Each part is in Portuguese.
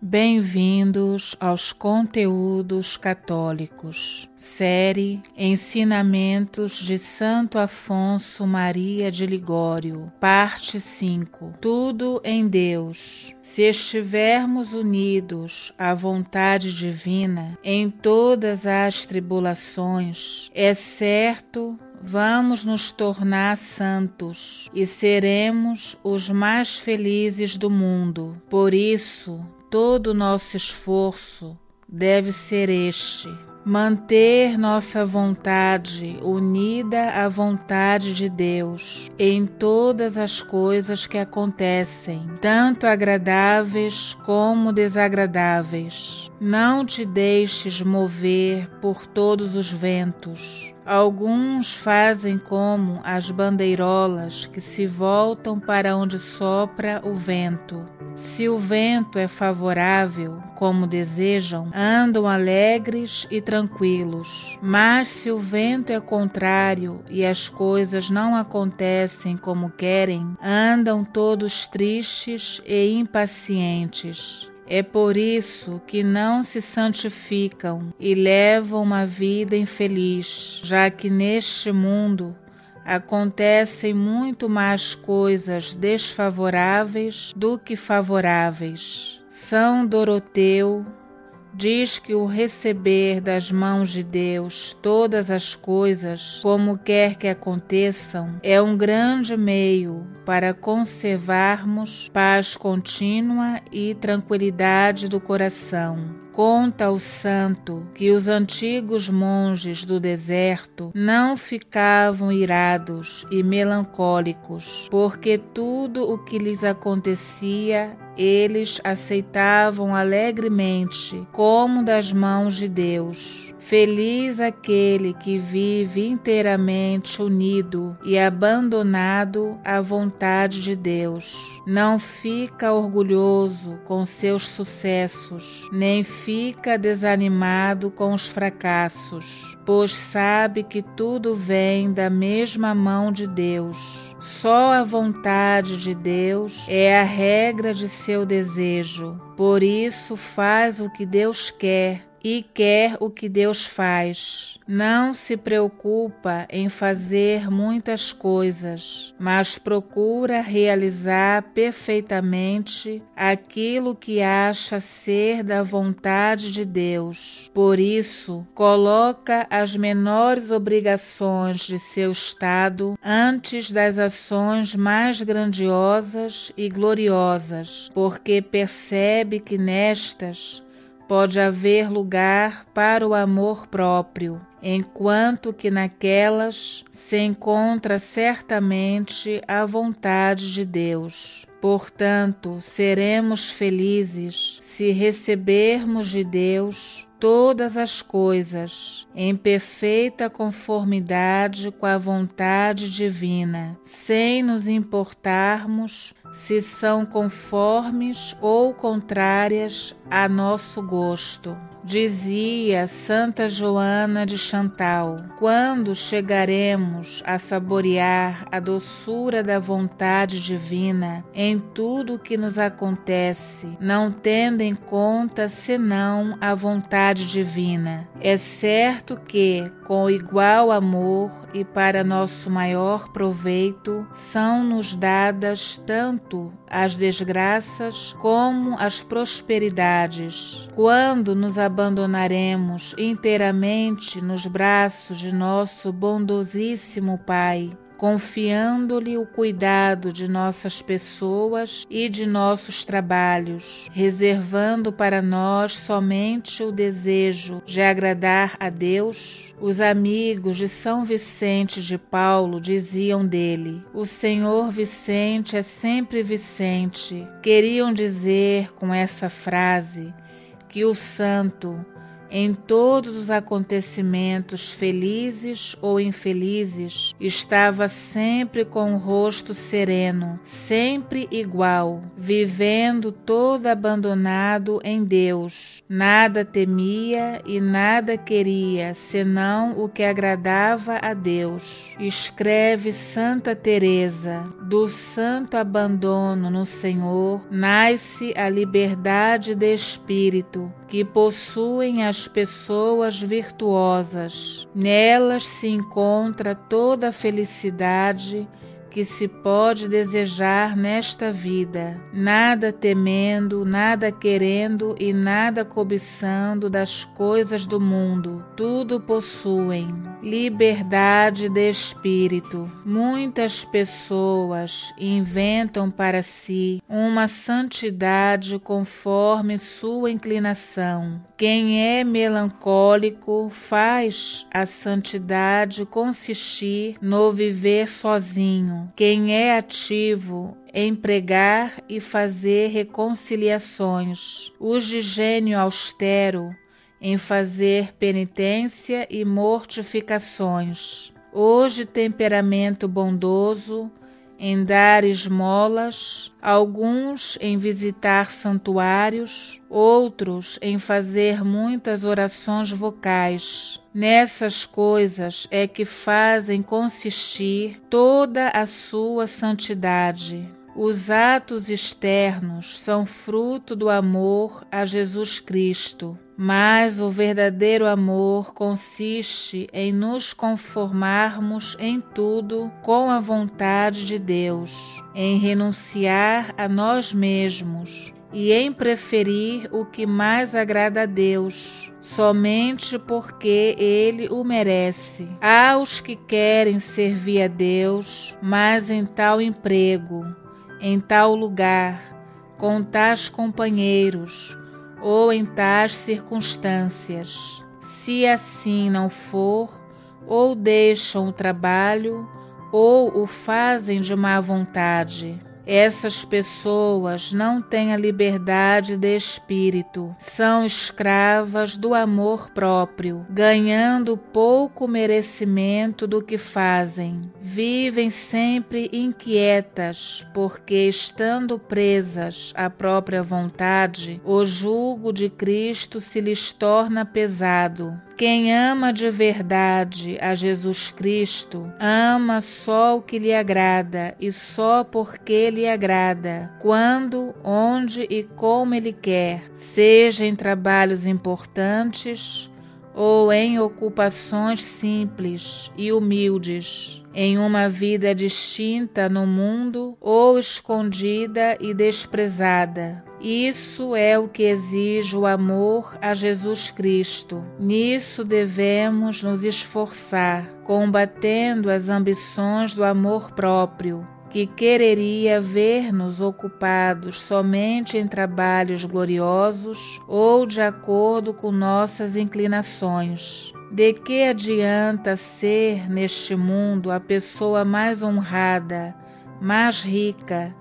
Bem-vindos aos conteúdos católicos. Série Ensinamentos de Santo Afonso Maria de Ligório, parte 5. Tudo em Deus. Se estivermos unidos à vontade divina em todas as tribulações, é certo vamos nos tornar santos e seremos os mais felizes do mundo. Por isso, todo o nosso esforço deve ser este: manter nossa vontade unida à vontade de Deus em todas as coisas que acontecem, tanto agradáveis como desagradáveis. Não te deixes mover por todos os ventos Alguns fazem como as bandeirolas que se voltam para onde sopra o vento. Se o vento é favorável, como desejam, andam alegres e tranquilos. Mas se o vento é contrário e as coisas não acontecem como querem, andam todos tristes e impacientes. É por isso que não se santificam e levam uma vida infeliz, já que neste mundo acontecem muito mais coisas desfavoráveis do que favoráveis. São Doroteu diz que o receber das mãos de Deus todas as coisas, como quer que aconteçam, é um grande meio para conservarmos paz contínua e tranquilidade do coração. Conta o santo que os antigos monges do deserto não ficavam irados e melancólicos, porque tudo o que lhes acontecia eles aceitavam alegremente, como das mãos de Deus. Feliz aquele que vive inteiramente unido e abandonado à vontade de Deus. Não fica orgulhoso com seus sucessos, nem fica desanimado com os fracassos, pois sabe que tudo vem da mesma mão de Deus. Só a vontade de Deus é a regra de seu desejo. Por isso faz o que Deus quer e quer o que Deus faz. Não se preocupa em fazer muitas coisas, mas procura realizar perfeitamente aquilo que acha ser da vontade de Deus. Por isso, coloca as menores obrigações de seu estado antes das ações mais grandiosas e gloriosas, porque percebe que nestas pode haver lugar para o amor próprio, enquanto que naquelas se encontra certamente a vontade de Deus. Portanto, seremos felizes se recebermos de Deus todas as coisas em perfeita conformidade com a vontade divina, sem nos importarmos se são conformes ou contrárias a nosso gosto. Dizia Santa Joana de Chantal: quando chegaremos a saborear a doçura da vontade divina em tudo o que nos acontece, não tendo em conta senão a vontade divina, é certo que, com igual amor e para nosso maior proveito, são-nos dadas tanto as desgraças como as prosperidades. Quando nos abandonaremos inteiramente nos braços de nosso bondosíssimo Pai, confiando-lhe o cuidado de nossas pessoas e de nossos trabalhos, reservando para nós somente o desejo de agradar a Deus. Os amigos de São Vicente de Paulo diziam dele: O Senhor Vicente é sempre Vicente. Queriam dizer com essa frase que o santo em todos os acontecimentos felizes ou infelizes, estava sempre com o rosto sereno, sempre igual, vivendo todo abandonado em Deus. Nada temia e nada queria senão o que agradava a Deus. Escreve Santa Teresa: do santo abandono no Senhor nasce a liberdade de espírito que possuem as pessoas virtuosas. Nelas se encontra toda a felicidade que se pode desejar nesta vida, nada temendo, nada querendo e nada cobiçando das coisas do mundo. Tudo possuem. Liberdade de espírito. Muitas pessoas inventam para si uma santidade conforme sua inclinação. Quem é melancólico faz a santidade consistir no viver sozinho. Quem é ativo em pregar e fazer reconciliações, os de gênio austero em fazer penitência e mortificações, de temperamento bondoso em dar esmolas, alguns em visitar santuários, outros em fazer muitas orações vocais. Nessas coisas é que fazem consistir toda a sua santidade. Os atos externos são fruto do amor a Jesus Cristo, mas o verdadeiro amor consiste em nos conformarmos em tudo com a vontade de Deus, em renunciar a nós mesmos e em preferir o que mais agrada a Deus, somente porque Ele o merece. Há os que querem servir a Deus, mas em tal emprego em tal lugar, com tais companheiros ou em tais circunstâncias. Se assim não for, ou deixam o trabalho ou o fazem de má vontade. Essas pessoas não têm a liberdade de espírito, são escravas do amor próprio, ganhando pouco merecimento do que fazem. Vivem sempre inquietas, porque, estando presas à própria vontade, o jugo de Cristo se lhes torna pesado. Quem ama de verdade a Jesus Cristo, ama só o que lhe agrada e só porque lhe agrada, quando, onde e como ele quer, seja em trabalhos importantes ou em ocupações simples e humildes, em uma vida distinta no mundo ou escondida e desprezada isso é o que exige o amor a Jesus Cristo. Nisso devemos nos esforçar, combatendo as ambições do amor próprio, que quereria ver-nos ocupados somente em trabalhos gloriosos ou de acordo com nossas inclinações. De que adianta ser neste mundo a pessoa mais honrada, mais rica,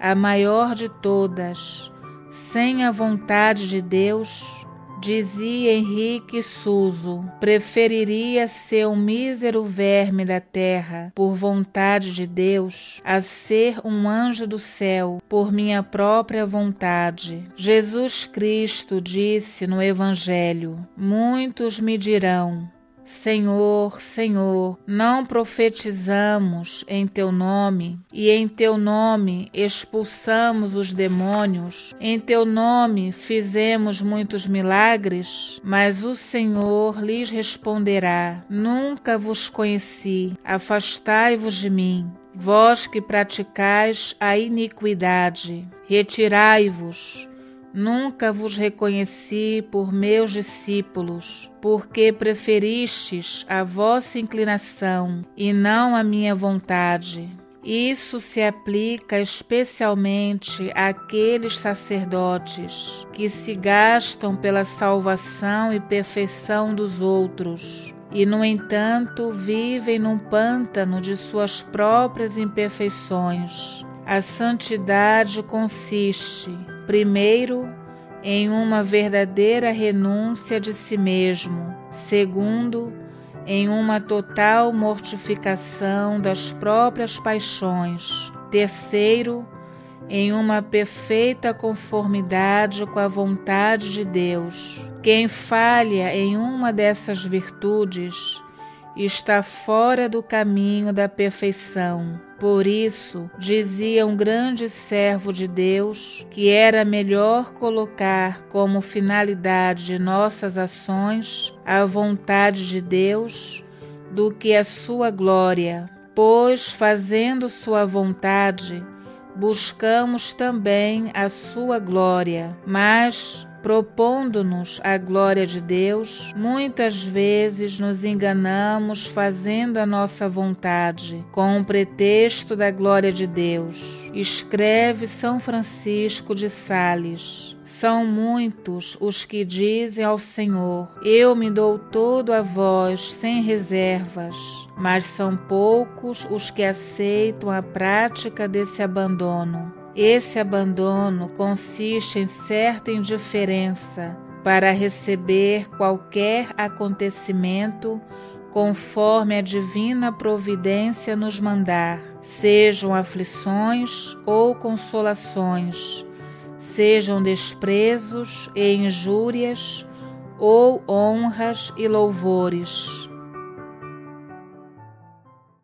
a maior de todas? sem a vontade de Deus, dizia Henrique Suso, preferiria ser um mísero verme da terra por vontade de Deus a ser um anjo do céu por minha própria vontade. Jesus Cristo disse no Evangelho: Muitos me dirão Senhor, Senhor, não profetizamos em teu nome e em teu nome expulsamos os demônios, em teu nome fizemos muitos milagres, mas o Senhor lhes responderá: Nunca vos conheci, afastai-vos de mim. Vós que praticais a iniquidade, retirai-vos Nunca vos reconheci por meus discípulos, porque preferistes a vossa inclinação e não a minha vontade. Isso se aplica especialmente àqueles sacerdotes que se gastam pela salvação e perfeição dos outros e, no entanto, vivem num pântano de suas próprias imperfeições. A santidade consiste Primeiro, em uma verdadeira renúncia de si mesmo. Segundo, em uma total mortificação das próprias paixões. Terceiro, em uma perfeita conformidade com a vontade de Deus. Quem falha em uma dessas virtudes está fora do caminho da perfeição. Por isso, dizia um grande servo de Deus que era melhor colocar como finalidade de nossas ações a vontade de Deus do que a sua glória, pois, fazendo sua vontade, buscamos também a sua glória, mas propondo-nos a glória de Deus, muitas vezes nos enganamos fazendo a nossa vontade, com o pretexto da glória de Deus. Escreve São Francisco de Sales. São muitos os que dizem ao Senhor: Eu me dou todo a vós, sem reservas. Mas são poucos os que aceitam a prática desse abandono. Esse abandono consiste em certa indiferença para receber qualquer acontecimento conforme a divina providência nos mandar, sejam aflições ou consolações, sejam desprezos e injúrias ou honras e louvores.